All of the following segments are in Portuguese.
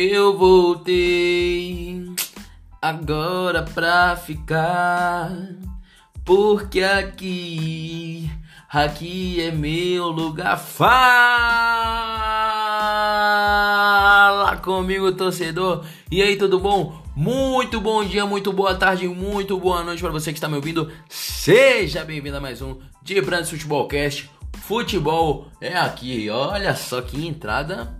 Eu voltei agora pra ficar, porque aqui, aqui é meu lugar. Fala comigo, torcedor. E aí, tudo bom? Muito bom dia, muito boa tarde, muito boa noite para você que está me ouvindo. Seja bem-vindo a mais um de Brands Futebolcast. Futebol é aqui. Olha só que entrada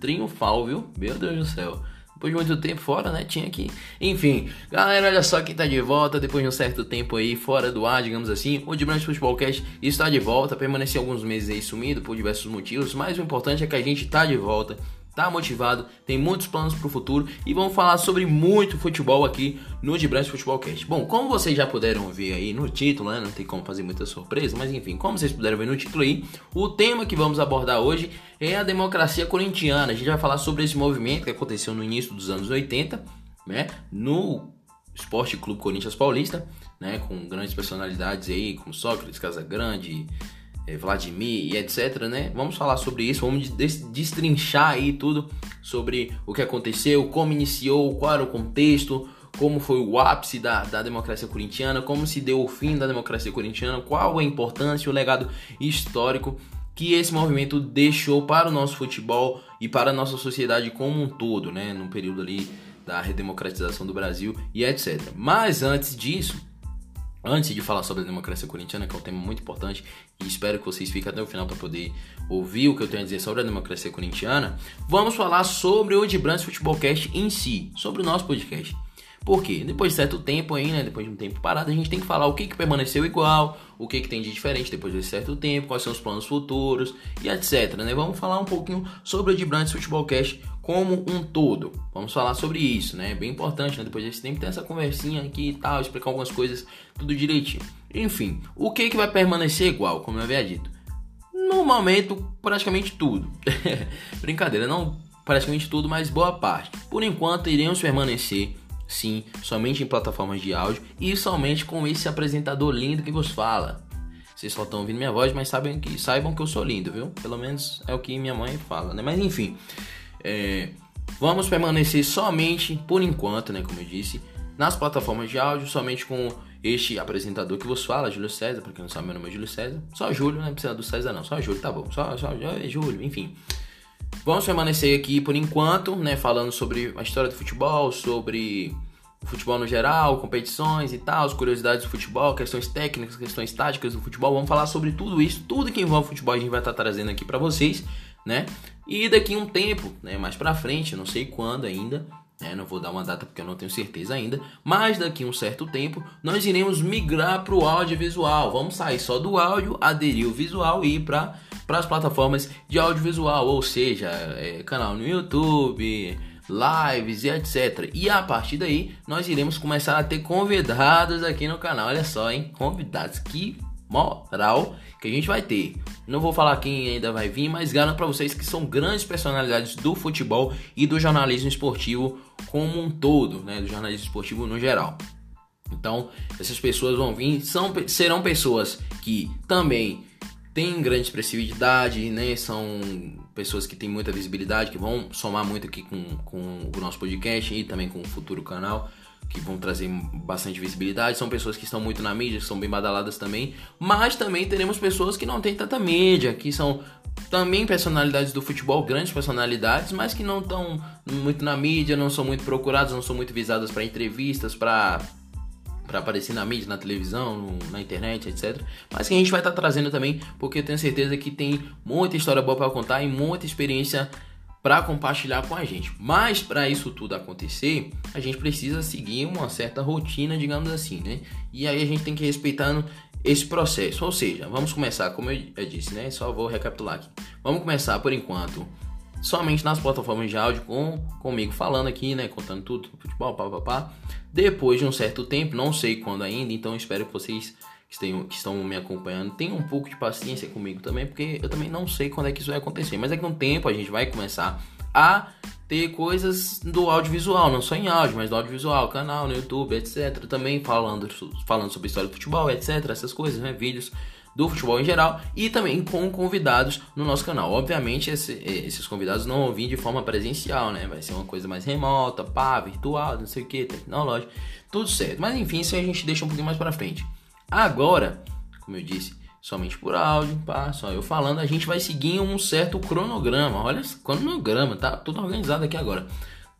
triunfal, viu? Meu Deus do céu. Depois de muito tempo fora, né? Tinha que. Enfim, galera, olha só quem tá de volta depois de um certo tempo aí fora do ar, digamos assim. O de Branch Futebolcast está de volta. Permaneceu alguns meses aí sumido por diversos motivos, mas o importante é que a gente tá de volta tá motivado, tem muitos planos para o futuro e vamos falar sobre muito futebol aqui no De Branco Futebol Cast. Bom, como vocês já puderam ver aí no título, né, não tem como fazer muita surpresa, mas enfim, como vocês puderam ver no título aí, o tema que vamos abordar hoje é a democracia corintiana. A gente vai falar sobre esse movimento que aconteceu no início dos anos 80, né, no Esporte Clube Corinthians Paulista, né, com grandes personalidades aí, como Sócrates, Casagrande, é, Vladimir e etc, né? Vamos falar sobre isso, vamos destrinchar aí tudo sobre o que aconteceu, como iniciou, qual era o contexto, como foi o ápice da, da democracia corintiana, como se deu o fim da democracia corintiana, qual a importância, o legado histórico que esse movimento deixou para o nosso futebol e para a nossa sociedade como um todo, né? No período ali da redemocratização do Brasil e etc. Mas antes disso, Antes de falar sobre a democracia corintiana, que é um tema muito importante, e espero que vocês fiquem até o final para poder ouvir o que eu tenho a dizer sobre a democracia corintiana, vamos falar sobre o Brands Futebolcast em si, sobre o nosso podcast. Por quê? Depois de certo tempo aí, né? Depois de um tempo parado, a gente tem que falar o que, que permaneceu igual, o que, que tem de diferente depois de certo tempo, quais são os planos futuros e etc. Né? Vamos falar um pouquinho sobre o de Brands Futebolcast como um todo. Vamos falar sobre isso, né? É bem importante, né? Depois desse tempo ter essa conversinha aqui e tal, explicar algumas coisas tudo direitinho. Enfim, o que, que vai permanecer igual, como eu havia dito? No momento, praticamente tudo. Brincadeira, não praticamente tudo, mas boa parte. Por enquanto, iremos permanecer sim, somente em plataformas de áudio e somente com esse apresentador lindo que vos fala. Vocês só estão ouvindo minha voz, mas sabem que, saibam que eu sou lindo, viu? Pelo menos é o que minha mãe fala, né? Mas enfim, é, vamos permanecer somente, por enquanto, né? Como eu disse, nas plataformas de áudio, somente com este apresentador que vos fala, Júlio César, para quem não sabe, meu nome é Júlio César. Só Júlio, não precisa do César não, só Júlio, tá bom. Só, só é Júlio, enfim. Vamos permanecer aqui por enquanto, né, falando sobre a história do futebol, sobre o futebol no geral, competições e tal, as curiosidades do futebol, questões técnicas, questões táticas do futebol. Vamos falar sobre tudo isso, tudo que envolve futebol a gente vai estar trazendo aqui para vocês, né? E daqui um tempo, né, mais para frente, não sei quando ainda, né, não vou dar uma data porque eu não tenho certeza ainda, mas daqui um certo tempo nós iremos migrar para o audiovisual. Vamos sair só do áudio, aderir o visual e ir para as plataformas de audiovisual, ou seja, é, canal no YouTube, lives e etc. E a partir daí nós iremos começar a ter convidados aqui no canal. Olha só, hein? Convidados, que moral que a gente vai ter. Não vou falar quem ainda vai vir, mas garanto para vocês que são grandes personalidades do futebol e do jornalismo esportivo como um todo, né? Do jornalismo esportivo no geral. Então, essas pessoas vão vir, são, serão pessoas que também têm grande expressividade, né? São pessoas que têm muita visibilidade, que vão somar muito aqui com, com o nosso podcast e também com o futuro canal, que vão trazer bastante visibilidade. São pessoas que estão muito na mídia, que são bem badaladas também, mas também teremos pessoas que não têm tanta mídia, que são também personalidades do futebol, grandes personalidades, mas que não estão muito na mídia, não são muito procuradas, não são muito visadas para entrevistas, para para aparecer na mídia, na televisão, no, na internet, etc. Mas que a gente vai estar tá trazendo também, porque eu tenho certeza que tem muita história boa para contar e muita experiência para compartilhar com a gente. Mas para isso tudo acontecer, a gente precisa seguir uma certa rotina, digamos assim, né? E aí a gente tem que ir respeitando esse processo. Ou seja, vamos começar, como eu disse, né? Só vou recapitular aqui. Vamos começar por enquanto somente nas plataformas de áudio com comigo falando aqui, né, contando tudo do futebol, pá, pá, pá. Depois de um certo tempo, não sei quando ainda, então espero que vocês que, que estão me acompanhando tenham um pouco de paciência comigo também, porque eu também não sei quando é que isso vai acontecer. Mas daqui a um tempo a gente vai começar a ter coisas do audiovisual, não só em áudio, mas do audiovisual, canal no YouTube, etc. Também falando, falando sobre história do futebol, etc. Essas coisas, né? Vídeos do futebol em geral e também com convidados no nosso canal. Obviamente, esse, esses convidados não vão vir de forma presencial, né? Vai ser uma coisa mais remota, pá, virtual, não sei o que, tecnológico, tudo certo. Mas enfim, isso a gente deixa um pouquinho mais para frente. Agora, como eu disse, somente por áudio, pá, só eu falando, a gente vai seguir um certo cronograma. Olha, cronograma, tá tudo organizado aqui agora.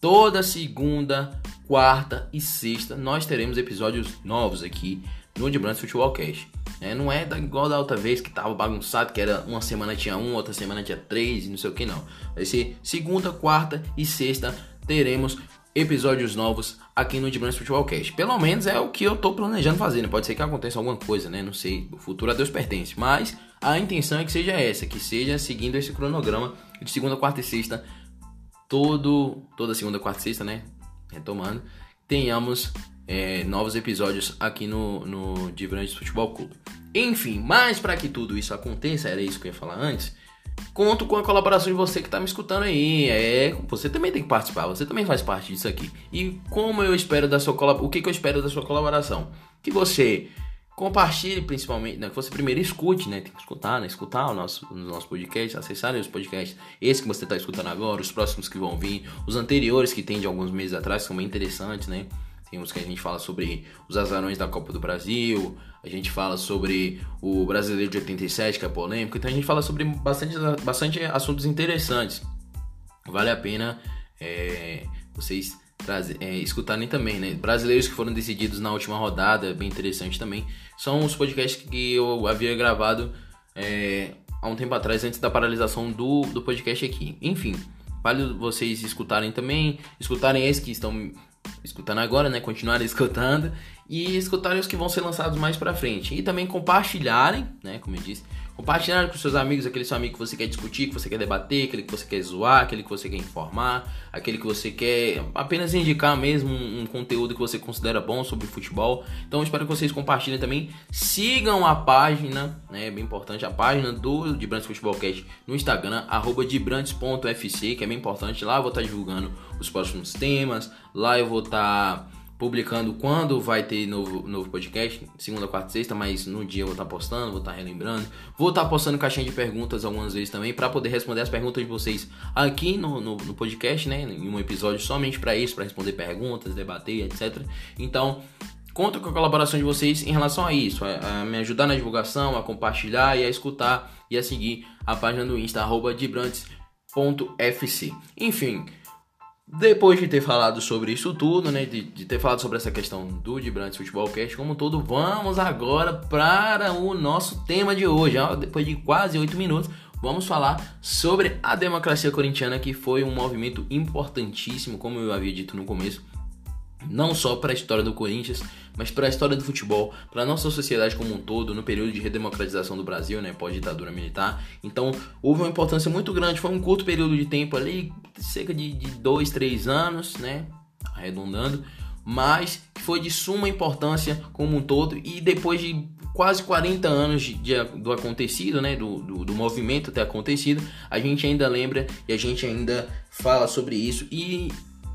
Toda segunda, quarta e sexta nós teremos episódios novos aqui no De Brands Futebol Cast. É, não é igual da outra vez que tava bagunçado, que era uma semana tinha um, outra semana tinha três e não sei o que não. Vai ser segunda, quarta e sexta teremos episódios novos aqui no Dibrans Futebol Cast. Pelo menos é o que eu tô planejando fazer, né? Pode ser que aconteça alguma coisa, né? Não sei, o futuro a Deus pertence. Mas a intenção é que seja essa, que seja seguindo esse cronograma de segunda, quarta e sexta, todo, toda segunda, quarta e sexta, né? Retomando, tenhamos é, novos episódios aqui no, no Dibrans Futebol Clube. Enfim, mas para que tudo isso aconteça, era isso que eu ia falar antes, Conto com a colaboração de você que está me escutando aí. É, você também tem que participar, você também faz parte disso aqui. E como eu espero da sua colaboração, o que, que eu espero da sua colaboração? Que você compartilhe principalmente, né, que você primeiro escute, né, tem que escutar, né, escutar o nosso, o nosso podcast, acessar os podcasts, esse que você está escutando agora, os próximos que vão vir, os anteriores que tem de alguns meses atrás, são bem interessantes, né, tem que a gente fala sobre os azarões da Copa do Brasil, a gente fala sobre o Brasileiro de 87, que é polêmico, então a gente fala sobre bastante, bastante assuntos interessantes. Vale a pena é, vocês trazer, é, escutarem também, né? Brasileiros que foram decididos na última rodada, bem interessante também. São os podcasts que eu havia gravado é, há um tempo atrás, antes da paralisação do, do podcast aqui. Enfim, vale vocês escutarem também, escutarem esses que estão escutando agora, né? Continuarem escutando e escutarem os que vão ser lançados mais para frente. E também compartilharem, né? Como eu disse, compartilharem com seus amigos, aquele seu amigo que você quer discutir, que você quer debater, aquele que você quer zoar, aquele que você quer informar, aquele que você quer apenas indicar mesmo um, um conteúdo que você considera bom sobre futebol. Então espero que vocês compartilhem também. Sigam a página, né? É bem importante, a página do Dibrantes Futebol Cast no Instagram, arroba dibrantes.fc, que é bem importante. Lá eu vou estar divulgando os próximos temas. Lá eu vou estar publicando quando vai ter novo, novo podcast, segunda, quarta, sexta, mas no dia eu vou estar postando, vou estar relembrando. Vou estar postando caixinha de perguntas algumas vezes também para poder responder as perguntas de vocês aqui no, no, no podcast, né? Em um episódio somente para isso, para responder perguntas, debater, etc. Então, conto com a colaboração de vocês em relação a isso, a, a, me ajudar na divulgação, a compartilhar e a escutar e a seguir a página do Insta, arroba. Enfim, depois de ter falado sobre isso tudo, né, de, de ter falado sobre essa questão do Dibrantes Futebol Cast como um todo, vamos agora para o nosso tema de hoje. Depois de quase oito minutos, vamos falar sobre a democracia corintiana, que foi um movimento importantíssimo, como eu havia dito no começo, não só para a história do Corinthians, mas para a história do futebol, para a nossa sociedade como um todo, no período de redemocratização do Brasil, né, pós-ditadura militar. Então, houve uma importância muito grande, foi um curto período de tempo ali, cerca de, de dois, três anos, né, arredondando, mas foi de suma importância como um todo, e depois de quase 40 anos de, de, do acontecido, né, do, do, do, movimento ter acontecido, a gente ainda lembra e a gente ainda fala sobre isso e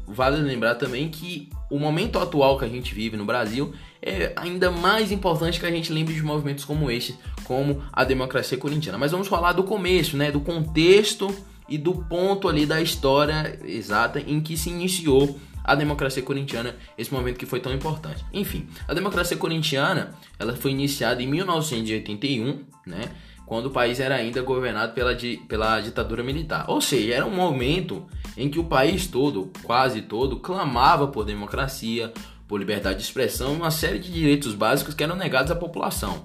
vale lembrar também que o momento atual que a gente vive no Brasil é ainda mais importante que a gente lembre de movimentos como este, como a democracia corintiana. Mas vamos falar do começo, né, do contexto e do ponto ali da história exata em que se iniciou a democracia corintiana, esse momento que foi tão importante. Enfim, a democracia corintiana, ela foi iniciada em 1981, né? Quando o país era ainda governado pela, pela ditadura militar. Ou seja, era um momento em que o país todo, quase todo, clamava por democracia, por liberdade de expressão, uma série de direitos básicos que eram negados à população.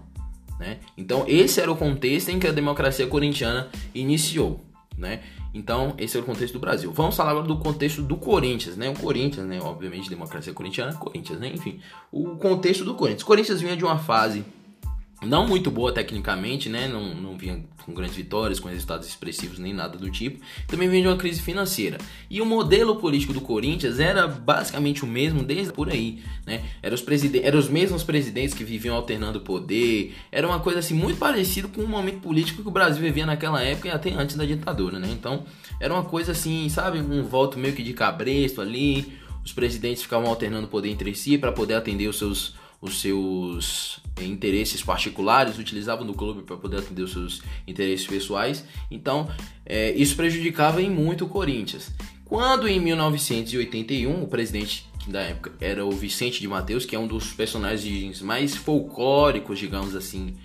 Né? Então, esse era o contexto em que a democracia corintiana iniciou. Né? Então, esse é o contexto do Brasil. Vamos falar agora do contexto do Corinthians, né? O Corinthians, né? Obviamente, democracia corintiana, Corinthians, né? Enfim, o contexto do Corinthians. O Corinthians vinha de uma fase não muito boa tecnicamente, né? Não, não vinha com grandes vitórias, com resultados expressivos nem nada do tipo. Também vinha de uma crise financeira. E o modelo político do Corinthians era basicamente o mesmo desde por aí, né? Eram os, eram os mesmos presidentes que viviam alternando poder. Era uma coisa assim muito parecida com o momento político que o Brasil vivia naquela época e até antes da ditadura, né? Então, era uma coisa assim, sabe, um voto meio que de cabresto ali. Os presidentes ficavam alternando poder entre si para poder atender os seus os seus interesses particulares, utilizavam do clube para poder atender os seus interesses pessoais. Então, é, isso prejudicava em muito o Corinthians. Quando em 1981 o presidente da época era o Vicente de Mateus, que é um dos personagens mais folclóricos, digamos assim,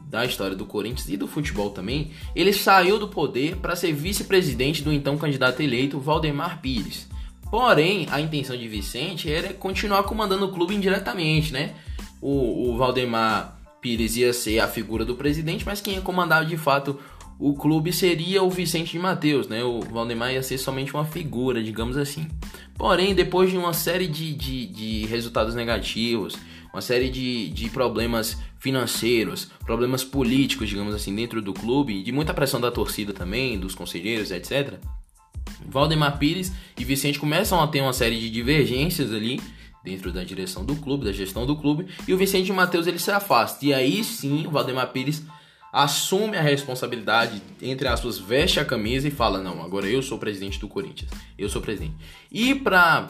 da história do Corinthians e do futebol também, ele saiu do poder para ser vice-presidente do então candidato eleito Valdemar Pires. Porém, a intenção de Vicente era continuar comandando o clube indiretamente, né? O, o Valdemar Pires ia ser a figura do presidente, mas quem ia comandar de fato o clube seria o Vicente de Mateus, né? O Valdemar ia ser somente uma figura, digamos assim. Porém, depois de uma série de, de, de resultados negativos, uma série de, de problemas financeiros, problemas políticos, digamos assim, dentro do clube, de muita pressão da torcida também, dos conselheiros, etc Valdemar Pires e Vicente começam a ter uma série de divergências ali dentro da direção do clube, da gestão do clube, e o Vicente Matheus ele se afasta. E aí sim, o Valdemar Pires assume a responsabilidade, entre aspas, veste a camisa e fala: "Não, agora eu sou presidente do Corinthians. Eu sou presidente". E para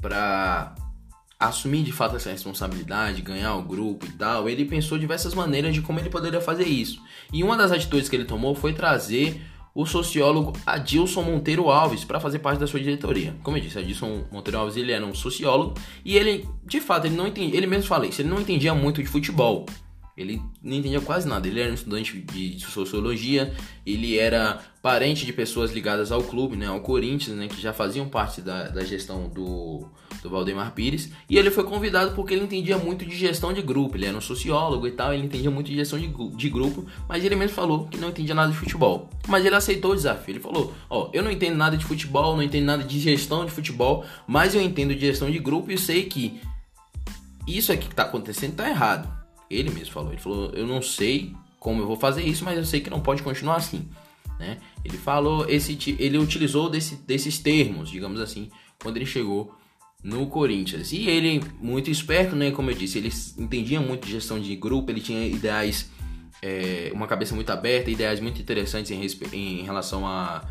para assumir de fato essa responsabilidade, ganhar o grupo e tal, ele pensou diversas maneiras de como ele poderia fazer isso. E uma das atitudes que ele tomou foi trazer o sociólogo Adilson Monteiro Alves para fazer parte da sua diretoria. Como eu disse, Adilson Monteiro Alves ele era um sociólogo e ele, de fato, ele não entendia, ele mesmo fala isso, ele não entendia muito de futebol. Ele não entendia quase nada. Ele era um estudante de sociologia, ele era parente de pessoas ligadas ao clube, né, ao Corinthians, né, que já faziam parte da, da gestão do, do Valdemar Pires. E ele foi convidado porque ele entendia muito de gestão de grupo. Ele era um sociólogo e tal, ele entendia muito de gestão de, de grupo, mas ele mesmo falou que não entendia nada de futebol. Mas ele aceitou o desafio. Ele falou: Ó, oh, eu não entendo nada de futebol, não entendo nada de gestão de futebol, mas eu entendo de gestão de grupo e sei que isso aqui que está acontecendo está errado. Ele mesmo falou. Ele falou: Eu não sei como eu vou fazer isso, mas eu sei que não pode continuar assim. Né? Ele falou esse, ele utilizou desse, desses termos, digamos assim, quando ele chegou no Corinthians. E ele muito esperto, né? Como eu disse, ele entendia muito de gestão de grupo, ele tinha ideais, é, uma cabeça muito aberta, ideais muito interessantes em, em relação a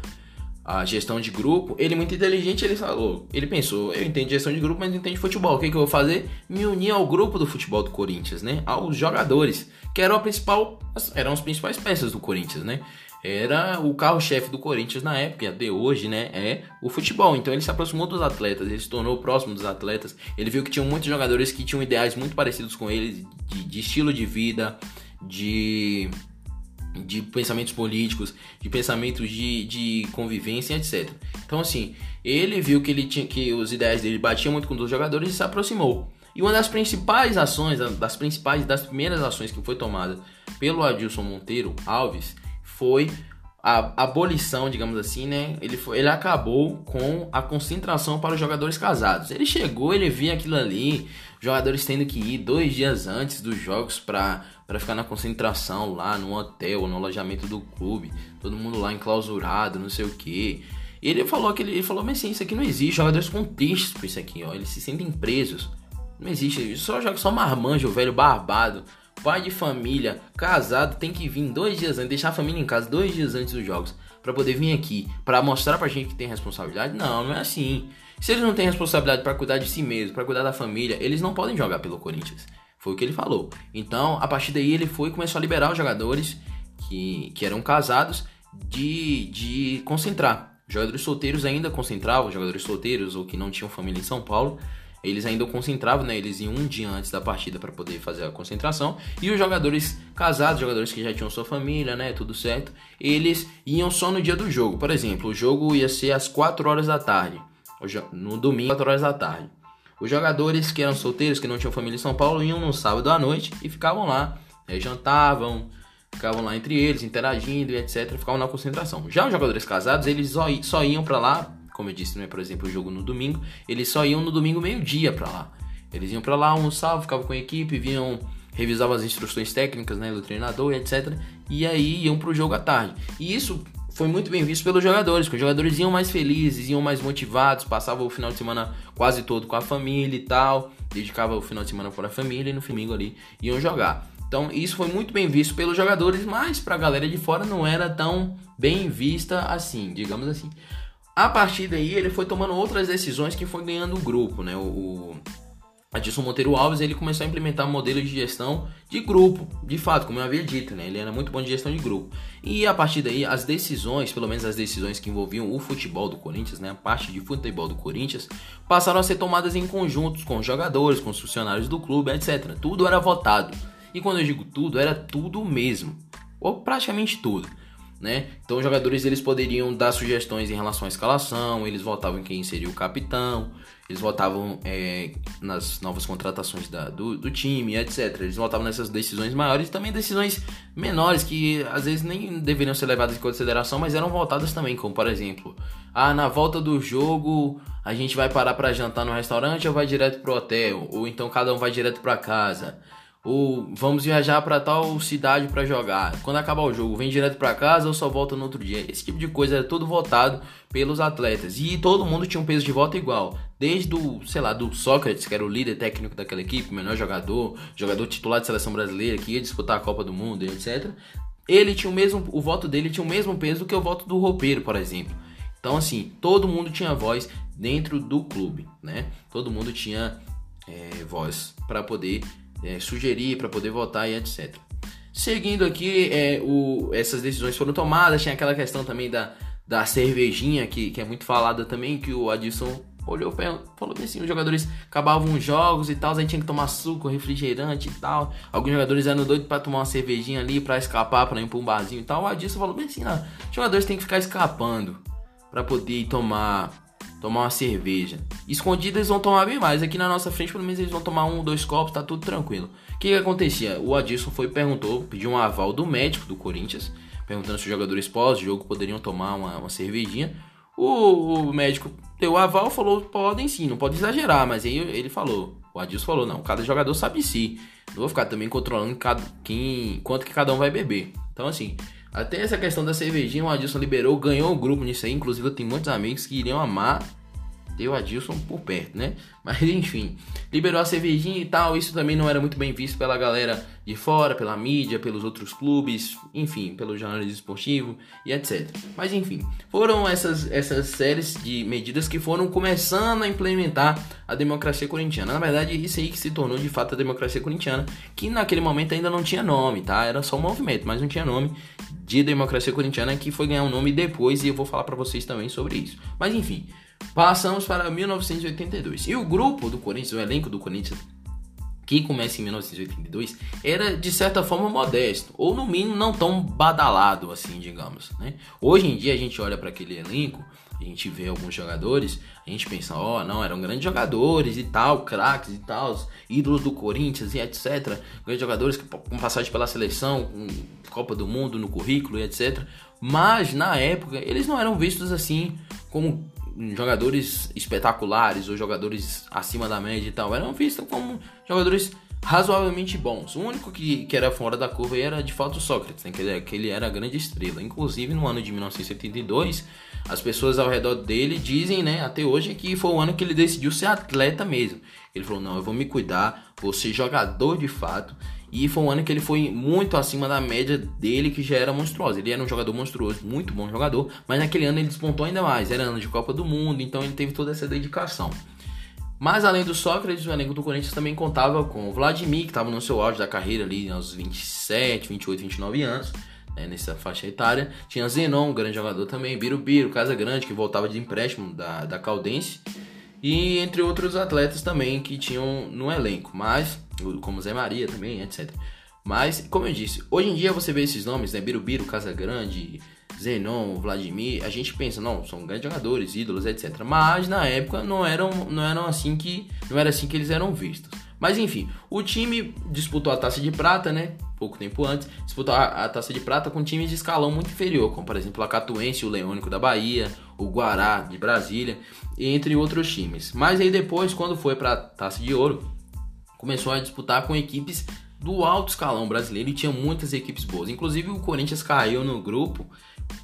a gestão de grupo, ele muito inteligente, ele falou, ele pensou, eu entendo gestão de grupo, mas não entendo futebol. O que, que eu vou fazer? Me unir ao grupo do futebol do Corinthians, né? Aos jogadores, que eram a principal, eram as principais peças do Corinthians, né? Era o carro-chefe do Corinthians na época, até hoje, né? É o futebol. Então ele se aproximou dos atletas, ele se tornou próximo dos atletas. Ele viu que tinham muitos jogadores que tinham ideais muito parecidos com ele, de, de estilo de vida, de de pensamentos políticos, de pensamentos de, de convivência, etc. Então, assim, ele viu que ele tinha que os ideais dele batiam muito com os jogadores e se aproximou. E uma das principais ações, das principais, das primeiras ações que foi tomada pelo Adilson Monteiro Alves foi a abolição, digamos assim, né? Ele, foi, ele acabou com a concentração para os jogadores casados. Ele chegou, ele via aquilo ali, jogadores tendo que ir dois dias antes dos jogos para ficar na concentração lá no hotel, no alojamento do clube, todo mundo lá enclausurado, não sei o que. E ele falou que ele, ele falou, mas sim, isso aqui não existe, jogadores ficam tristes por isso aqui, ó, eles se sentem presos. Não existe, só joga só marmanjo, velho barbado. Pai de família, casado, tem que vir dois dias antes, deixar a família em casa dois dias antes dos jogos, para poder vir aqui, para mostrar pra gente que tem responsabilidade? Não, não é assim. Se eles não têm responsabilidade para cuidar de si mesmo, para cuidar da família, eles não podem jogar pelo Corinthians. Foi o que ele falou. Então, a partir daí, ele foi e começou a liberar os jogadores que, que eram casados de, de concentrar. Jogadores solteiros ainda concentravam, jogadores solteiros ou que não tinham família em São Paulo, eles ainda concentravam, né? Eles iam um dia antes da partida para poder fazer a concentração. E os jogadores casados, jogadores que já tinham sua família, né? Tudo certo. Eles iam só no dia do jogo. Por exemplo, o jogo ia ser às 4 horas da tarde. No domingo, 4 horas da tarde. Os jogadores que eram solteiros, que não tinham família em São Paulo, iam no sábado à noite e ficavam lá. Aí jantavam, ficavam lá entre eles, interagindo e etc. Ficavam na concentração. Já os jogadores casados, eles só iam para lá como eu disse, né, por exemplo, o jogo no domingo, eles só iam no domingo meio-dia para lá. Eles iam para lá, almoçavam, ficavam com a equipe, vinham revisavam as instruções técnicas né, do treinador etc. E aí iam pro jogo à tarde. E isso foi muito bem visto pelos jogadores, porque os jogadores iam mais felizes, iam mais motivados, passavam o final de semana quase todo com a família e tal, dedicava o final de semana para a família e no domingo ali iam jogar. Então isso foi muito bem visto pelos jogadores, mas para a galera de fora não era tão bem vista assim, digamos assim. A partir daí ele foi tomando outras decisões que foi ganhando o grupo, né? O, Adilson Monteiro Alves ele começou a implementar modelos de gestão de grupo, de fato, como eu havia dito, né? Ele era muito bom de gestão de grupo. E a partir daí, as decisões, pelo menos as decisões que envolviam o futebol do Corinthians, né? A parte de futebol do Corinthians, passaram a ser tomadas em conjuntos com jogadores, com os funcionários do clube, etc. Tudo era votado. E quando eu digo tudo, era tudo mesmo. Ou praticamente tudo. Né? Então os jogadores eles poderiam dar sugestões em relação à escalação, eles votavam em quem seria o capitão, eles votavam é, nas novas contratações da, do, do, time, etc. Eles votavam nessas decisões maiores e também decisões menores que às vezes nem deveriam ser levadas em consideração, mas eram votadas também, como por exemplo, ah, na volta do jogo a gente vai parar para jantar no restaurante ou vai direto pro hotel, ou então cada um vai direto para casa ou vamos viajar para tal cidade para jogar. Quando acabar o jogo, vem direto para casa ou só volta no outro dia. Esse tipo de coisa era tudo votado pelos atletas e todo mundo tinha um peso de voto igual. Desde o, sei lá, do Sócrates, que era o líder técnico daquela equipe, melhor jogador, jogador titular de seleção brasileira que ia disputar a Copa do Mundo, etc. Ele tinha o mesmo, o voto dele tinha o mesmo peso que o voto do roupeiro, por exemplo. Então assim, todo mundo tinha voz dentro do clube, né? Todo mundo tinha é, voz para poder é, sugerir para poder votar e etc. Seguindo aqui, é, o, essas decisões foram tomadas, tinha aquela questão também da, da cervejinha, que, que é muito falada também, que o Adilson olhou falou bem assim, os jogadores acabavam os jogos e tal, aí tinha que tomar suco, refrigerante e tal. Alguns jogadores eram doidos para tomar uma cervejinha ali, para escapar, para ir pra um barzinho e tal. O Adilson falou bem assim, ah, os jogadores têm que ficar escapando para poder tomar tomar uma cerveja. Escondido eles vão tomar bem mais. Aqui na nossa frente, pelo menos eles vão tomar um, dois copos, tá tudo tranquilo. O que, que acontecia? O Adilson foi perguntou, pediu um aval do médico do Corinthians, perguntando se os jogadores pós-jogo poderiam tomar uma, uma cervejinha. O, o, médico deu o aval, falou: podem sim, não pode exagerar, mas aí ele falou. O Adilson falou: não, cada jogador sabe si. Não vou ficar também controlando cada, quem, quanto que cada um vai beber. Então, assim, até essa questão da cervejinha, o Adilson liberou, ganhou o grupo nisso aí. Inclusive, eu tenho muitos amigos que iriam amar ter o Adilson por perto, né? Mas enfim, liberou a cervejinha e tal. Isso também não era muito bem visto pela galera de fora, pela mídia, pelos outros clubes, enfim, pelo jornalismo esportivo e etc. Mas enfim, foram essas, essas séries de medidas que foram começando a implementar a democracia corintiana. Na verdade, isso aí que se tornou de fato a democracia corintiana, que naquele momento ainda não tinha nome, tá? Era só um movimento, mas não tinha nome de democracia corintiana que foi ganhar um nome depois e eu vou falar para vocês também sobre isso. Mas enfim, Passamos para 1982. E o grupo do Corinthians, o elenco do Corinthians, que começa em 1982, era de certa forma modesto, ou no mínimo não tão badalado assim, digamos. Né? Hoje em dia a gente olha para aquele elenco, a gente vê alguns jogadores, a gente pensa, ó, oh, não, eram grandes jogadores e tal, craques e tal, ídolos do Corinthians e etc. Grandes jogadores com passagem pela seleção, com Copa do Mundo no currículo e etc. Mas na época eles não eram vistos assim como jogadores espetaculares ou jogadores acima da média e tal, eram vistos como jogadores razoavelmente bons. O único que, que era fora da curva era de fato Sócrates, né? que, ele, que ele era a grande estrela. Inclusive no ano de 1972, as pessoas ao redor dele dizem, né, até hoje, que foi o ano que ele decidiu ser atleta mesmo. Ele falou: não, eu vou me cuidar, vou ser jogador de fato e foi um ano que ele foi muito acima da média dele, que já era monstruosa. Ele era um jogador monstruoso, muito bom jogador, mas naquele ano ele despontou ainda mais. Era ano de Copa do Mundo, então ele teve toda essa dedicação. Mas além do Sócrates, o elenco do Corinthians também contava com o Vladimir, que estava no seu auge da carreira ali, aos 27, 28, 29 anos, né, nessa faixa etária. Tinha Zenon, um grande jogador também, Birubiru, Casa Grande, que voltava de empréstimo da, da Caldense. E entre outros atletas também que tinham no elenco. Mas como Zé Maria também, etc. Mas, como eu disse, hoje em dia você vê esses nomes, né? Birubiru, Casagrande, Zenon, Vladimir, a gente pensa, não, são grandes jogadores, ídolos, etc. Mas na época não eram, não eram assim que. Não era assim que eles eram vistos. Mas enfim, o time disputou a taça de prata, né? Pouco tempo antes, disputou a, a taça de prata com times de escalão muito inferior, como por exemplo a Catuense, o Leônico da Bahia, o Guará de Brasília, entre outros times. Mas aí depois, quando foi para a taça de ouro, começou a disputar com equipes do alto escalão brasileiro e tinha muitas equipes boas. Inclusive o Corinthians caiu no grupo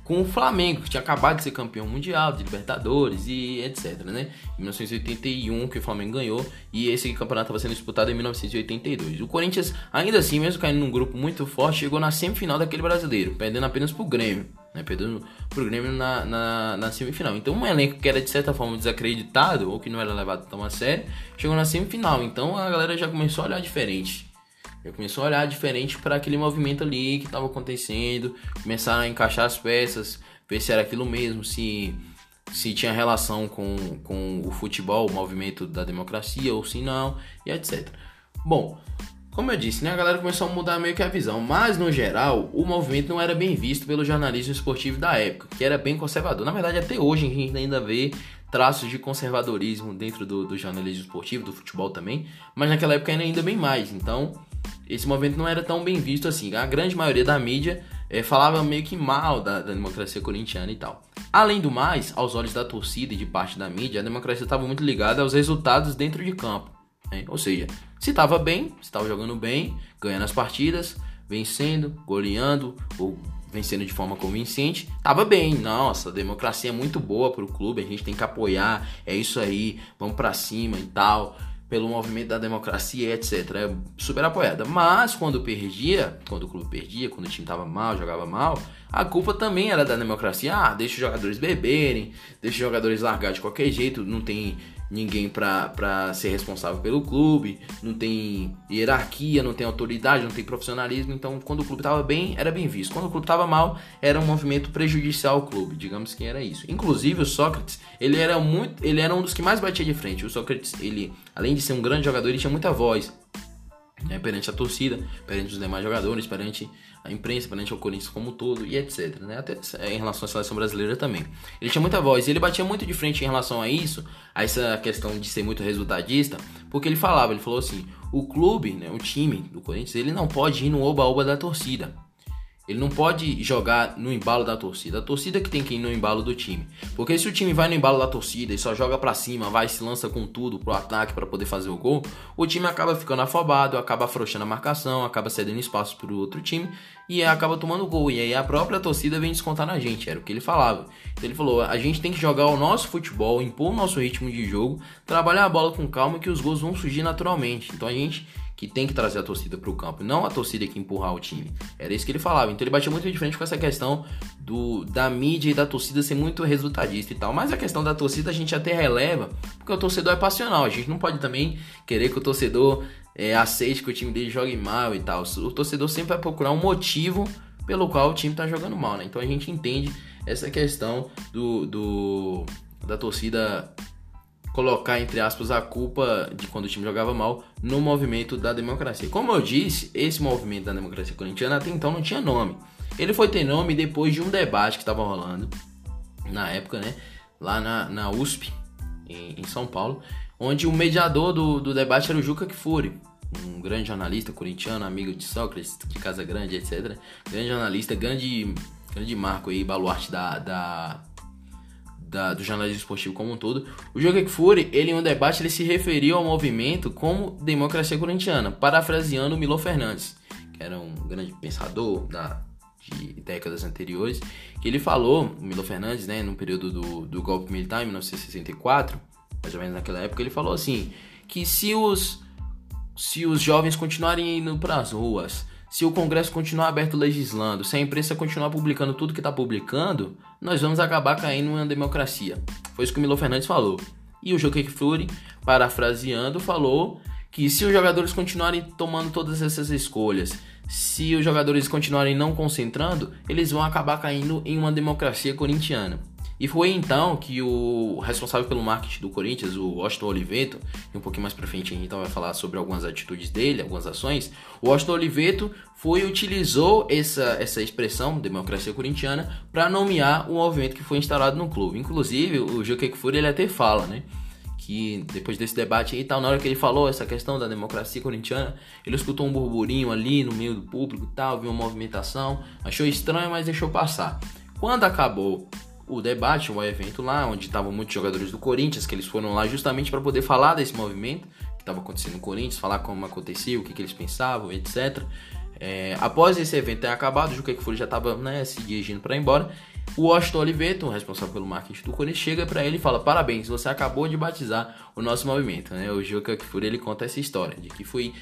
com o Flamengo, que tinha acabado de ser campeão mundial, de Libertadores e etc, né? Em 1981 que o Flamengo ganhou e esse campeonato estava sendo disputado em 1982. O Corinthians, ainda assim, mesmo caindo num grupo muito forte, chegou na semifinal daquele brasileiro, perdendo apenas pro Grêmio, né? Perdendo pro Grêmio na, na, na semifinal. Então um elenco que era de certa forma desacreditado, ou que não era levado tão a sério, chegou na semifinal. Então a galera já começou a olhar diferente. Eu comecei a olhar diferente para aquele movimento ali que estava acontecendo, começar a encaixar as peças, ver se era aquilo mesmo, se, se tinha relação com, com o futebol, o movimento da democracia ou se não, e etc. Bom, como eu disse, né, a galera começou a mudar meio que a visão, mas no geral o movimento não era bem visto pelo jornalismo esportivo da época, que era bem conservador. Na verdade, até hoje a gente ainda vê traços de conservadorismo dentro do, do jornalismo esportivo, do futebol também, mas naquela época ainda bem mais. Então, esse movimento não era tão bem visto assim. A grande maioria da mídia é, falava meio que mal da, da, democracia corintiana e tal. Além do mais, aos olhos da torcida e de parte da mídia, a democracia estava muito ligada aos resultados dentro de campo. Né? Ou seja, se estava bem, se estava jogando bem, ganhando as partidas, vencendo, goleando ou vencendo de forma convincente, tava bem. Nossa, a democracia é muito boa para o clube, a gente tem que apoiar, é isso aí, vamos para cima e tal pelo movimento da democracia, etc. É super apoiada. Mas quando perdia, quando o clube perdia, quando o time tava mal, jogava mal, a culpa também era da democracia. Ah, deixa os jogadores beberem, deixa os jogadores largar de qualquer jeito, não tem ninguém para ser responsável pelo clube, não tem hierarquia, não tem autoridade, não tem profissionalismo. Então, quando o clube estava bem, era bem visto. Quando o clube estava mal, era um movimento prejudicial ao clube, digamos que era isso. Inclusive, o Sócrates, ele era muito, ele era um dos que mais batia de frente. O Sócrates, ele, além de ser um grande jogador, ele tinha muita voz né, perante a torcida, perante os demais jogadores, perante a imprensa, perante o Corinthians como um todo e etc. Né? Até em relação à seleção brasileira também. Ele tinha muita voz e ele batia muito de frente em relação a isso, a essa questão de ser muito resultadista, porque ele falava, ele falou assim, o clube, né, o time do Corinthians, ele não pode ir no oba-oba da torcida. Ele não pode jogar no embalo da torcida. A torcida que tem que ir no embalo do time. Porque se o time vai no embalo da torcida e só joga para cima, vai se lança com tudo pro ataque para poder fazer o gol, o time acaba ficando afobado, acaba afrouxando a marcação, acaba cedendo espaço pro outro time e acaba tomando gol. E aí a própria torcida vem descontar na gente, era o que ele falava. Então ele falou: a gente tem que jogar o nosso futebol, impor o nosso ritmo de jogo, trabalhar a bola com calma que os gols vão surgir naturalmente. Então a gente que tem que trazer a torcida para o campo, não a torcida que empurrar o time. Era isso que ele falava. Então ele batia muito de frente com essa questão do, da mídia e da torcida ser muito resultadista e tal. Mas a questão da torcida a gente até releva, porque o torcedor é passional. A gente não pode também querer que o torcedor é, aceite que o time dele jogue mal e tal. O torcedor sempre vai procurar um motivo pelo qual o time está jogando mal, né? Então a gente entende essa questão do, do da torcida colocar, entre aspas, a culpa de quando o time jogava mal no movimento da democracia. Como eu disse, esse movimento da democracia corintiana até então não tinha nome. Ele foi ter nome depois de um debate que estava rolando na época, né? Lá na, na USP, em, em São Paulo, onde o mediador do, do debate era o Juca Kfouri, um grande jornalista corintiano, amigo de Sócrates, de Casa Grande, etc. Grande jornalista, grande, grande marco aí, baluarte da, da da, do jornalismo esportivo como um todo, o Joaquim Fury, ele em um debate, ele se referiu ao movimento como democracia corintiana, parafraseando Milo Fernandes, que era um grande pensador da, de décadas anteriores, que ele falou, Milo Fernandes, né, no período do, do golpe militar, em 1964, mais ou menos naquela época, ele falou assim, que se os, se os jovens continuarem indo para as ruas, se o Congresso continuar aberto legislando, se a imprensa continuar publicando tudo que está publicando, nós vamos acabar caindo em uma democracia. Foi isso que o Milo Fernandes falou. E o Joaquim Fleury, parafraseando, falou que se os jogadores continuarem tomando todas essas escolhas, se os jogadores continuarem não concentrando, eles vão acabar caindo em uma democracia corintiana. E foi então que o responsável pelo marketing do Corinthians, o Washington Oliveto, e um pouquinho mais pra frente a gente então vai falar sobre algumas atitudes dele, algumas ações, o Washington Oliveto foi utilizou essa, essa expressão, democracia corintiana, para nomear o movimento que foi instalado no clube. Inclusive, o Juque Kfouri ele até fala, né? que depois desse debate aí tal, na hora que ele falou essa questão da democracia corintiana, ele escutou um burburinho ali no meio do público e tal, viu uma movimentação, achou estranho, mas deixou passar. Quando acabou o debate, o evento lá, onde estavam muitos jogadores do Corinthians, que eles foram lá justamente para poder falar desse movimento, que estava acontecendo no Corinthians, falar como acontecia, o que, que eles pensavam, etc. É, após esse evento ter acabado, o Juca Kfouri já estava né, se dirigindo para ir embora. O Washington Oliveto, responsável pelo marketing do Corinthians, chega para ele e fala: Parabéns, você acabou de batizar o nosso movimento. Né? O Juca Kfouri ele conta essa história de que foi,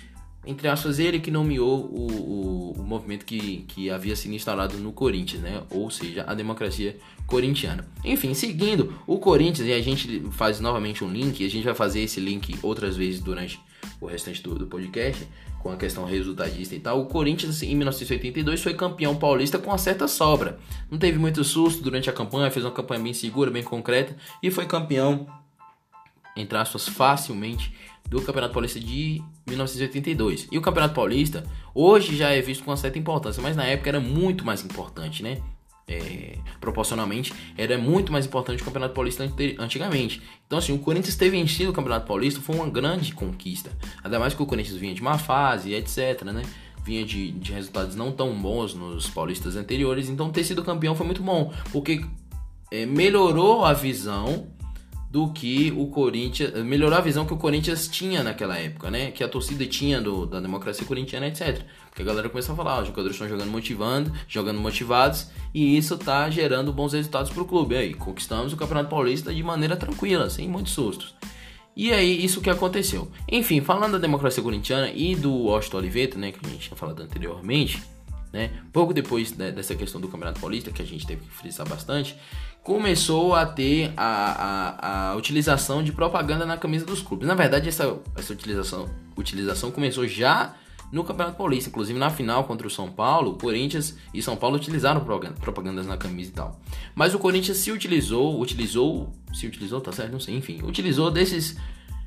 entre aspas, ele que nomeou o, o, o, movimento que, que havia sido instalado no Corinthians, né? ou seja, a democracia corintiana. Enfim, seguindo o Corinthians, e a gente faz novamente um link, a gente vai fazer esse link outras vezes durante o restante do, do podcast com a questão resultadista e tal, o Corinthians em 1982 foi campeão paulista com uma certa sobra. Não teve muito susto durante a campanha, fez uma campanha bem segura, bem concreta e foi campeão, entre aspas, facilmente do Campeonato Paulista de 1982. E o Campeonato Paulista hoje já é visto com uma certa importância, mas na época era muito mais importante, né? é, proporcionalmente, era muito mais importante o Campeonato Paulista antigamente. Então, assim, o Corinthians ter vencido o Campeonato Paulista foi uma grande conquista. Ainda mais que o Corinthians vinha de uma fase, etc, né? Vinha de, de resultados não tão bons nos paulistas anteriores. Então, ter sido campeão foi muito bom, porque é, melhorou a visão do que o Corinthians. Melhorou a visão que o Corinthians tinha naquela época, né? Que a torcida tinha do, da democracia corintiana, etc. Porque a galera começou a falar, os jogadores estão jogando motivando, jogando motivados, e isso tá gerando bons resultados para o clube. E aí, conquistamos o Campeonato Paulista de maneira tranquila, sem muitos sustos. E aí, isso que aconteceu. Enfim, falando da democracia corintiana e do Washington Oliveto, né, que a gente tinha falado anteriormente, né, pouco depois né, dessa questão do Campeonato Paulista, que a gente teve que frisar bastante, começou a ter a, a, a, utilização de propaganda na camisa dos clubes. Na verdade, essa, essa utilização, utilização começou já no Campeonato Paulista. Inclusive na final contra o São Paulo, Corinthians e São Paulo utilizaram propagandas na camisa e tal. Mas o Corinthians se utilizou, utilizou, se utilizou, tá certo? Não sei, enfim, utilizou desses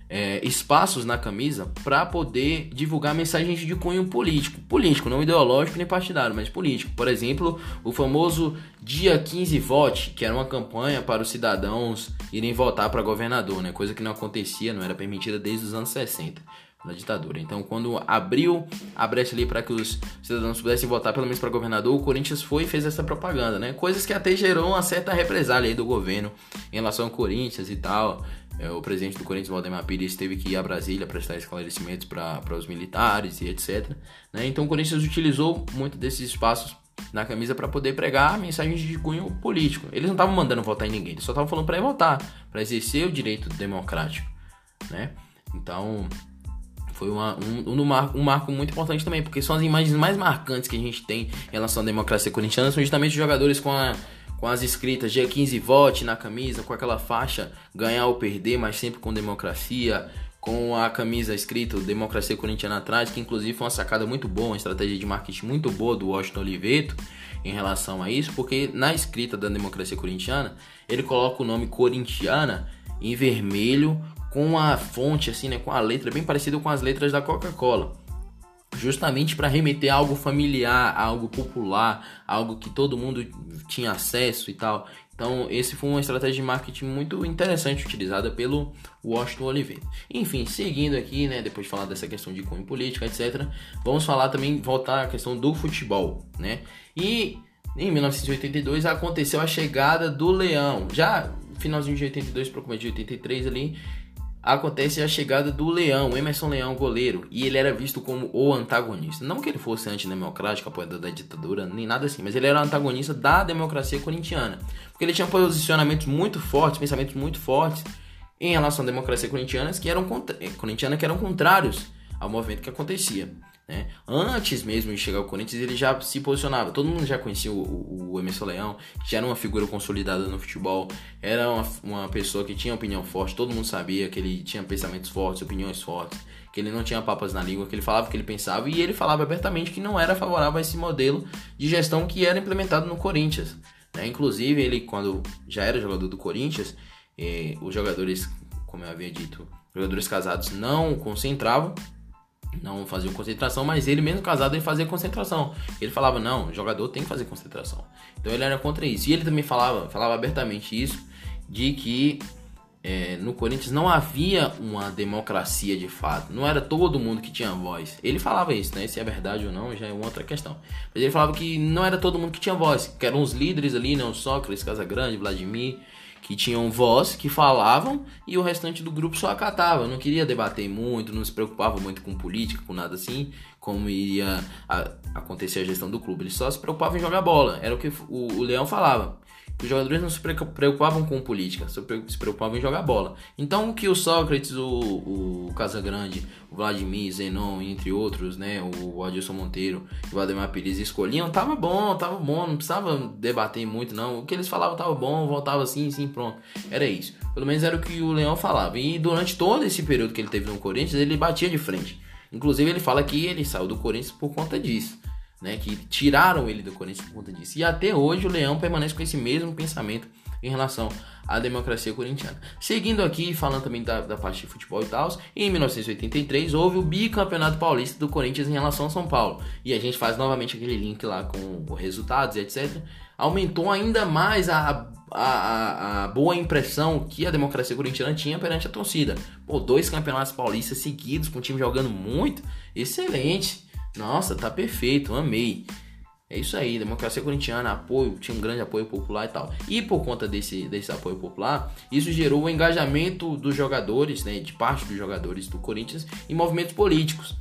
é, espaços na camisa para poder divulgar mensagens de cunho político. Político, não ideológico nem partidário, mas político. Por exemplo, o famoso Dia 15 Vote, que era uma campanha para os cidadãos irem votar para governador, né? coisa que não acontecia, não era permitida desde os anos 60 na ditadura. Então, quando abriu a brecha ali para que os cidadãos pudessem votar pelo menos para governador, o Corinthians foi e fez essa propaganda, né? Coisas que até gerou uma certa represália aí do governo em relação ao Corinthians e tal. É, o presidente do Corinthians, Valdemar Pires, teve que ir a Brasília prestar esclarecimentos para os militares e etc. Né? Então o Corinthians utilizou muito desses espaços na camisa para poder pregar mensagens de cunho político. Eles não estavam mandando votar em ninguém, eles só estavam falando para votar, para exercer o direito democrático. Né? Então foi uma, um, um, marco, um marco muito importante também, porque são as imagens mais marcantes que a gente tem em relação à democracia corintiana, são justamente os jogadores com a com as escritas G15 vote na camisa, com aquela faixa ganhar ou perder, mas sempre com democracia, com a camisa escrita Democracia Corintiana atrás, que inclusive foi uma sacada muito boa, uma estratégia de marketing muito boa do Washington Oliveto em relação a isso, porque na escrita da Democracia Corintiana, ele coloca o nome Corintiana em vermelho com a fonte assim, né, com a letra bem parecida com as letras da Coca-Cola justamente para remeter a algo familiar, a algo popular, algo que todo mundo tinha acesso e tal. Então, esse foi uma estratégia de marketing muito interessante utilizada pelo Washington Oliveira. Enfim, seguindo aqui, né, depois de falar dessa questão de cunho política, etc., vamos falar também, voltar à questão do futebol, né? E em 1982 aconteceu a chegada do Leão. Já finalzinho de 82 para começo de 83 ali, acontece a chegada do Leão, Emerson Leão, goleiro, e ele era visto como o antagonista. Não que ele fosse antidemocrático, apoiador da ditadura, nem nada assim, mas ele era antagonista da democracia corintiana. Porque ele tinha posicionamentos muito fortes, pensamentos muito fortes em relação à democracia corintiana que eram, corintiana que eram contrários ao movimento que acontecia. Né? Antes mesmo de chegar ao Corinthians, ele já se posicionava. Todo mundo já conhecia o, o Emerson Leão, já era uma figura consolidada no futebol, era uma, uma pessoa que tinha opinião forte, todo mundo sabia que ele tinha pensamentos fortes, opiniões fortes, que ele não tinha papas na língua, que ele falava o que ele pensava e ele falava abertamente que não era favorável a esse modelo de gestão que era implementado no Corinthians. Né? Inclusive, ele, quando já era jogador do Corinthians, eh, os jogadores, como eu havia dito, jogadores casados não concentravam não faziam concentração, mas ele mesmo casado ele fazia concentração. Ele falava não, jogador tem que fazer concentração. Então ele era contra isso. E ele também falava, falava abertamente isso de que é, no Corinthians não havia uma democracia de fato. Não era todo mundo que tinha voz. Ele falava isso, né? Se é verdade ou não já é outra questão. Mas ele falava que não era todo mundo que tinha voz, que eram os líderes ali, né? O Sócrates, Casagrande, Vladimir, que tinham voz, que falavam e o restante do grupo só acatava. Não queria debater muito, não se preocupava muito com política, com nada assim, como iria a, acontecer a gestão do clube. Eles só se preocupavam em jogar bola. Era o que o, o Leão falava. Os jogadores não se preocupavam com política, se preocupavam em jogar bola. Então, o que o Sócrates, o, o Casagrande, o Vladimir, Zenon, entre outros, né, o Adilson Monteiro e o Ademar Pires escolhiam, tava bom, tava bom, não precisava debater muito, não. O que eles falavam tava bom, voltava assim, sim, pronto. Era isso. Pelo menos era o que o Leão falava. E durante todo esse período que ele teve no Corinthians, ele batia de frente. Inclusive, ele fala que ele saiu do Corinthians por conta disso né, que tiraram ele do Corinthians por conta disso. E até hoje o Leão permanece com esse mesmo pensamento em relação à democracia corintiana. Seguindo aqui, falando também da, da parte de futebol e tal, em 1983 houve o bicampeonato paulista do Corinthians em relação ao São Paulo. E a gente faz novamente aquele link lá com os resultados e etc. Aumentou ainda mais a, a, a, a, boa impressão que a democracia corintiana tinha perante a torcida. Pô, dois campeonatos paulistas seguidos, com o time jogando muito, excelente. Nossa, tá perfeito, amei. É isso aí, democracia corintiana, apoio, tinha um grande apoio popular e tal. E por conta desse, desse apoio popular, isso gerou o engajamento dos jogadores, né, de parte dos jogadores do Corinthians em movimentos políticos.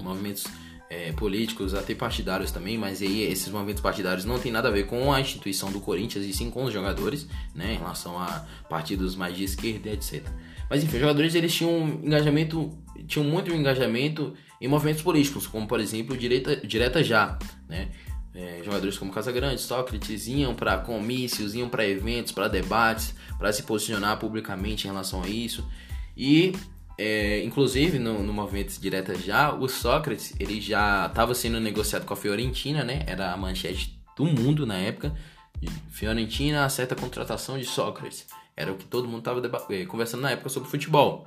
Movimentos é, políticos, até partidários também, mas aí esses movimentos partidários não tem nada a ver com a instituição do Corinthians e sim com os jogadores, né, em relação a partidos mais de esquerda, etc. Mas enfim, os jogadores eles tinham um engajamento, tinham muito engajamento em movimentos políticos, como por exemplo Direta, Direta Já, né? É, jogadores como Casagrande, Sócrates iam para comícios, iam para eventos, para debates, para se posicionar publicamente em relação a isso. E, é, inclusive, no, no movimento Direta Já, o Sócrates ele já estava sendo negociado com a Fiorentina, né? Era a manchete do mundo na época. Fiorentina acerta a contratação de Sócrates. Era o que todo mundo estava é, conversando na época sobre futebol.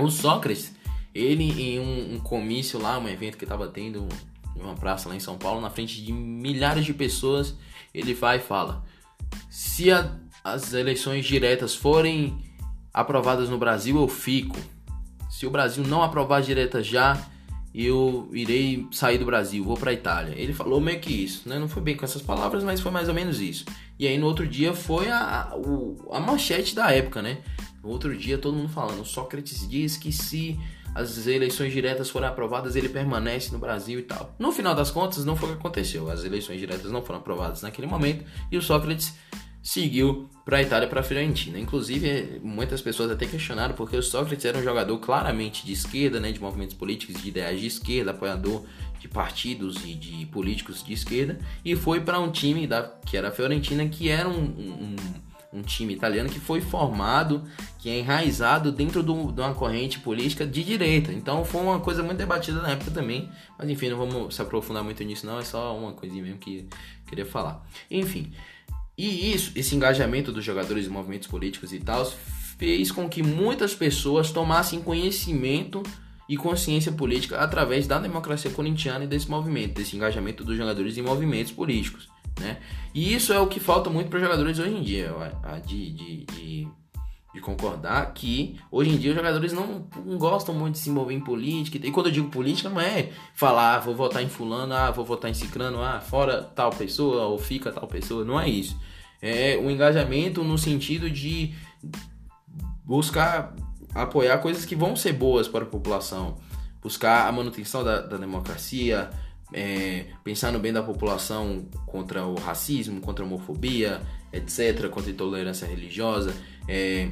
O Sócrates ele, em um, um comício lá, um evento que estava tendo em uma praça lá em São Paulo, na frente de milhares de pessoas, ele vai e fala: se a, as eleições diretas forem aprovadas no Brasil, eu fico. Se o Brasil não aprovar diretas já, eu irei sair do Brasil, vou para Itália. Ele falou meio que isso, né? Não foi bem com essas palavras, mas foi mais ou menos isso. E aí no outro dia foi a, a, a manchete da época, né? No outro dia todo mundo falando, Sócrates diz que se as eleições diretas forem aprovadas, ele permanece no Brasil e tal. No final das contas, não foi o que aconteceu. As eleições diretas não foram aprovadas naquele momento e o Sócrates seguiu para a Itália, para a Fiorentina. Inclusive, muitas pessoas até questionaram porque o Sócrates era um jogador claramente de esquerda, né, de movimentos políticos, de ideais de esquerda, apoiador de partidos e de políticos de esquerda, e foi para um time da, que era a Fiorentina, que era um, um um time italiano que foi formado, que é enraizado dentro do, de uma corrente política de direita. Então foi uma coisa muito debatida na época também. Mas enfim, não vamos se aprofundar muito nisso, não. É só uma coisinha mesmo que eu queria falar. Enfim. E isso, esse engajamento dos jogadores em movimentos políticos e tal, fez com que muitas pessoas tomassem conhecimento e consciência política através da democracia corintiana e desse movimento, desse engajamento dos jogadores em movimentos políticos né? E isso é o que falta muito para os jogadores hoje em dia, de, de, de, de, concordar que hoje em dia os jogadores não, não, gostam muito de se envolver em política. E quando eu digo política, não é falar, ah, vou votar em fulano, ah, vou votar em ciclano, ah, fora tal pessoa ou fica tal pessoa, não é isso. É um engajamento no sentido de buscar apoiar coisas que vão ser boas para a população, buscar a manutenção da, da democracia, é, pensar no bem da população contra o racismo, contra a homofobia, etc., contra a intolerância religiosa, é,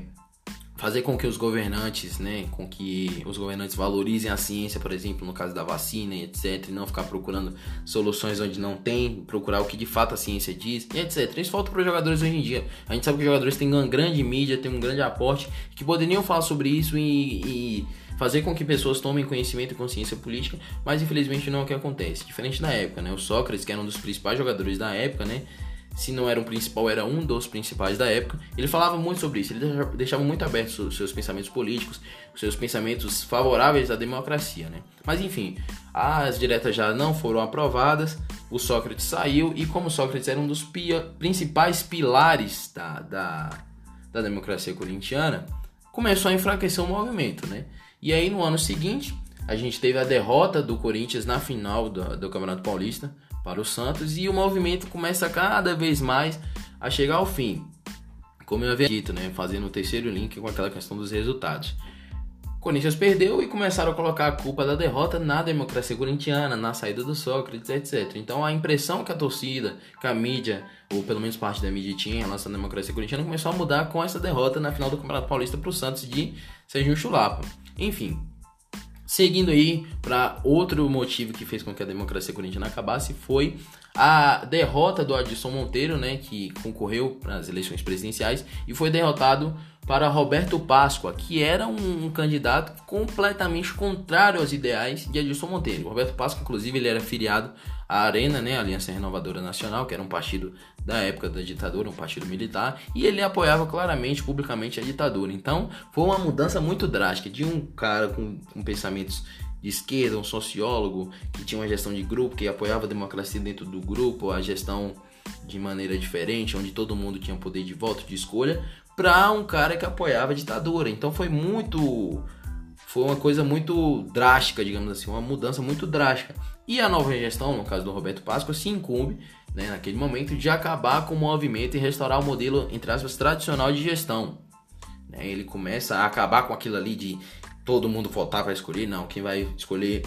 fazer com que os governantes, né, com que os governantes valorizem a ciência, por exemplo, no caso da vacina, etc., e não ficar procurando soluções onde não tem, procurar o que de fato a ciência diz, etc. Isso falta para os jogadores hoje em dia. A gente sabe que os jogadores têm uma grande mídia, têm um grande aporte, que poderiam falar sobre isso e, e fazer com que pessoas tomem conhecimento e consciência política, mas infelizmente não é o que acontece. Diferente da época, né? O Sócrates, que era um dos principais jogadores da época, né? Se não era um principal, era um dos principais da época. Ele falava muito sobre isso, ele deixava muito abertos os seus pensamentos políticos, os seus pensamentos favoráveis à democracia, né? Mas enfim, as diretas já não foram aprovadas, o Sócrates saiu e como Sócrates era um dos pia principais pilares da, da, da democracia corintiana, começou a enfraquecer o movimento, né? E aí no ano seguinte, a gente teve a derrota do Corinthians na final do, do Campeonato Paulista para o Santos e o movimento começa cada vez mais a chegar ao fim. como eu havia dito, né, fazendo o terceiro link com aquela questão dos resultados. Corinthians perdeu e começaram a colocar a culpa da derrota na democracia corintiana, na saída do Sócrates, etc. Então a impressão que a torcida, que a mídia, ou pelo menos parte da mídia tinha em relação à democracia corintiana, começou a mudar com essa derrota na final do Campeonato Paulista para o Santos de Serginho Chulapa. Enfim, Seguindo aí para outro motivo que fez com que a democracia corintiana acabasse foi a derrota do Adilson Monteiro, né, que concorreu para as eleições presidenciais e foi derrotado para Roberto Páscoa, que era um, um, candidato completamente contrário aos ideais de Adilson Monteiro. Roberto Páscoa, inclusive, ele era filiado à Arena, né, Aliança Renovadora Nacional, que era um partido da época da ditadura, um partido militar, e ele apoiava claramente, publicamente, a ditadura. Então, foi uma mudança muito drástica de um cara com, com pensamentos de esquerda, um sociólogo que tinha uma gestão de grupo, que apoiava a democracia dentro do grupo, a gestão de maneira diferente, onde todo mundo tinha poder de voto, de escolha, para um cara que apoiava a ditadura. Então foi muito foi uma coisa muito drástica, digamos assim, uma mudança muito drástica. E a nova gestão, no caso do Roberto Páscoa, se incumbe, né, naquele momento, de acabar com o movimento e restaurar o modelo, entre aspas, tradicional de gestão. Né, ele começa a acabar com aquilo ali de todo mundo votar para escolher, não, quem vai escolher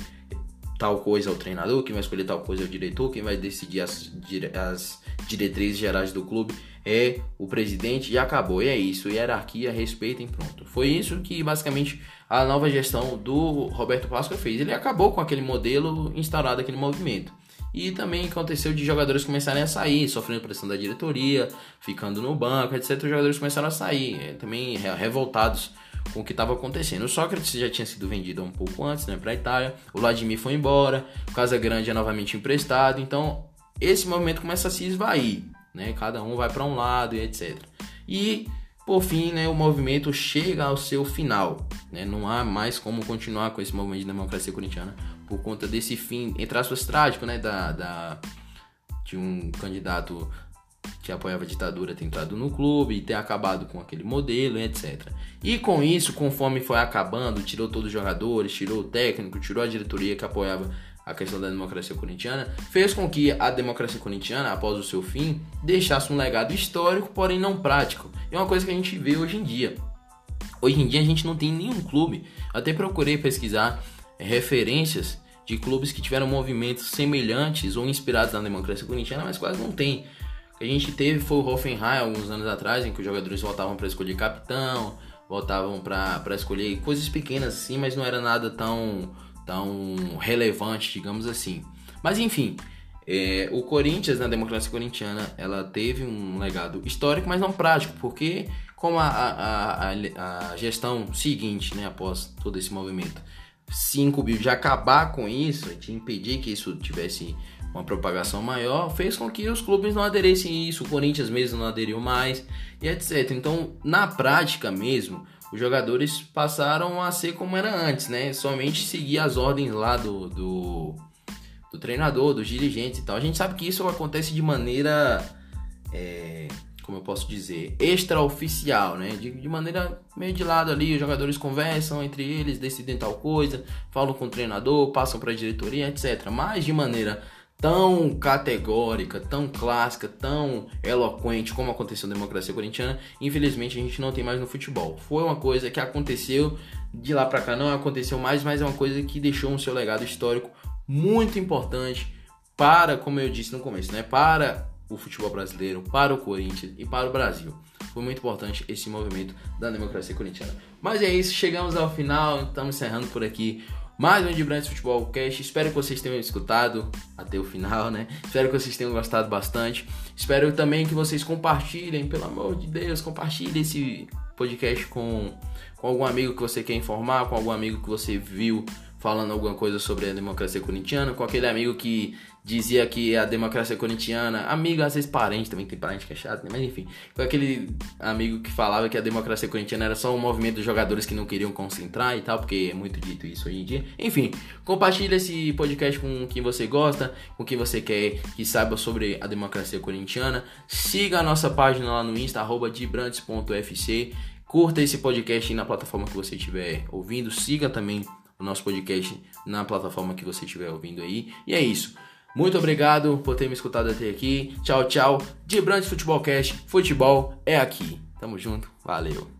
tal coisa é o treinador, quem vai escolher tal coisa é o diretor, quem vai decidir as, as diretrizes gerais do clube é o presidente e acabou. E é isso, hierarquia, respeito e pronto. Foi isso que basicamente a nova gestão do Roberto Páscoa fez. Ele acabou com aquele modelo instaurado, aquele movimento. E também aconteceu de jogadores começarem a sair, sofrendo pressão da diretoria, ficando no banco, etc. Os jogadores começaram a sair, é, também revoltados com o que estava acontecendo. O Sócrates já tinha sido vendido um pouco antes, né, para a Itália. O Vladimir foi embora, o Casa Grande é novamente emprestado. Então, esse movimento começa a se esvair né? Cada um vai para um lado e etc. E por fim, né, o movimento chega ao seu final, né? Não há mais como continuar com esse movimento de democracia corintiana por conta desse fim, entre aspas, trágico, né, da, da de um candidato que apoiava a ditadura ter entrado no clube e ter acabado com aquele modelo, etc. E com isso, conforme foi acabando, tirou todos os jogadores, tirou o técnico, tirou a diretoria que apoiava a questão da democracia corintiana, fez com que a democracia corintiana, após o seu fim, deixasse um legado histórico, porém não prático. É uma coisa que a gente vê hoje em dia. Hoje em dia a gente não tem nenhum clube, até procurei pesquisar referências de clubes que tiveram movimentos semelhantes ou inspirados na democracia corintiana, mas quase não tem. O que a gente teve foi o Hoffenheim alguns anos atrás, em que os jogadores voltavam para escolher capitão, voltavam para escolher coisas pequenas assim, mas não era nada tão tão relevante, digamos assim. Mas enfim, é, o Corinthians, na democracia corintiana, ela teve um legado histórico, mas não prático, porque como a, a, a, a gestão seguinte, né, após todo esse movimento, se incumbiu de acabar com isso, de impedir que isso tivesse uma propagação maior, fez com que os clubes não aderissem a isso, o Corinthians mesmo não aderiu mais, e etc. Então, na prática mesmo, os jogadores passaram a ser como era antes, né? Somente seguir as ordens lá do, do, do treinador, dos dirigentes e tal. A gente sabe que isso acontece de maneira, é, como eu posso dizer, extraoficial, né? De, de maneira meio de lado ali, os jogadores conversam entre eles, decidem tal coisa, falam com o treinador, passam para a diretoria, etc. Mas de maneira tão categórica, tão clássica, tão eloquente como aconteceu na democracia corintiana, infelizmente a gente não tem mais no futebol. Foi uma coisa que aconteceu de lá para cá, não aconteceu mais, mas é uma coisa que deixou um seu legado histórico muito importante para, como eu disse no começo, né, para o futebol brasileiro, para o Corinthians e para o Brasil. Foi muito importante esse movimento da democracia corintiana. Mas é isso, chegamos ao final, estamos encerrando por aqui mais um de Brands Futebol Cast. Espero que vocês tenham escutado até o final, né? Espero que vocês tenham gostado bastante. Espero também que vocês compartilhem, pelo amor de Deus, compartilhem esse podcast com, com algum amigo que você quer informar, com algum amigo que você viu falando alguma coisa sobre a democracia corintiana, com aquele amigo que dizia que a democracia corintiana, amigo, às vezes parente, também tem parente que é chato, né? mas enfim, com aquele amigo que falava que a democracia corintiana era só um movimento dos jogadores que não queriam concentrar e tal, porque é muito dito isso hoje em dia. Enfim, compartilhe esse podcast com quem você gosta, com quem você quer que saiba sobre a democracia corintiana. Siga a nossa página lá no Insta, arroba Curta esse podcast na plataforma que você estiver ouvindo. Siga também o nosso podcast na plataforma que você estiver ouvindo aí. E é isso. Muito obrigado por ter me escutado até aqui. Tchau, tchau. De Futebol Cast, futebol é aqui. Tamo junto, valeu.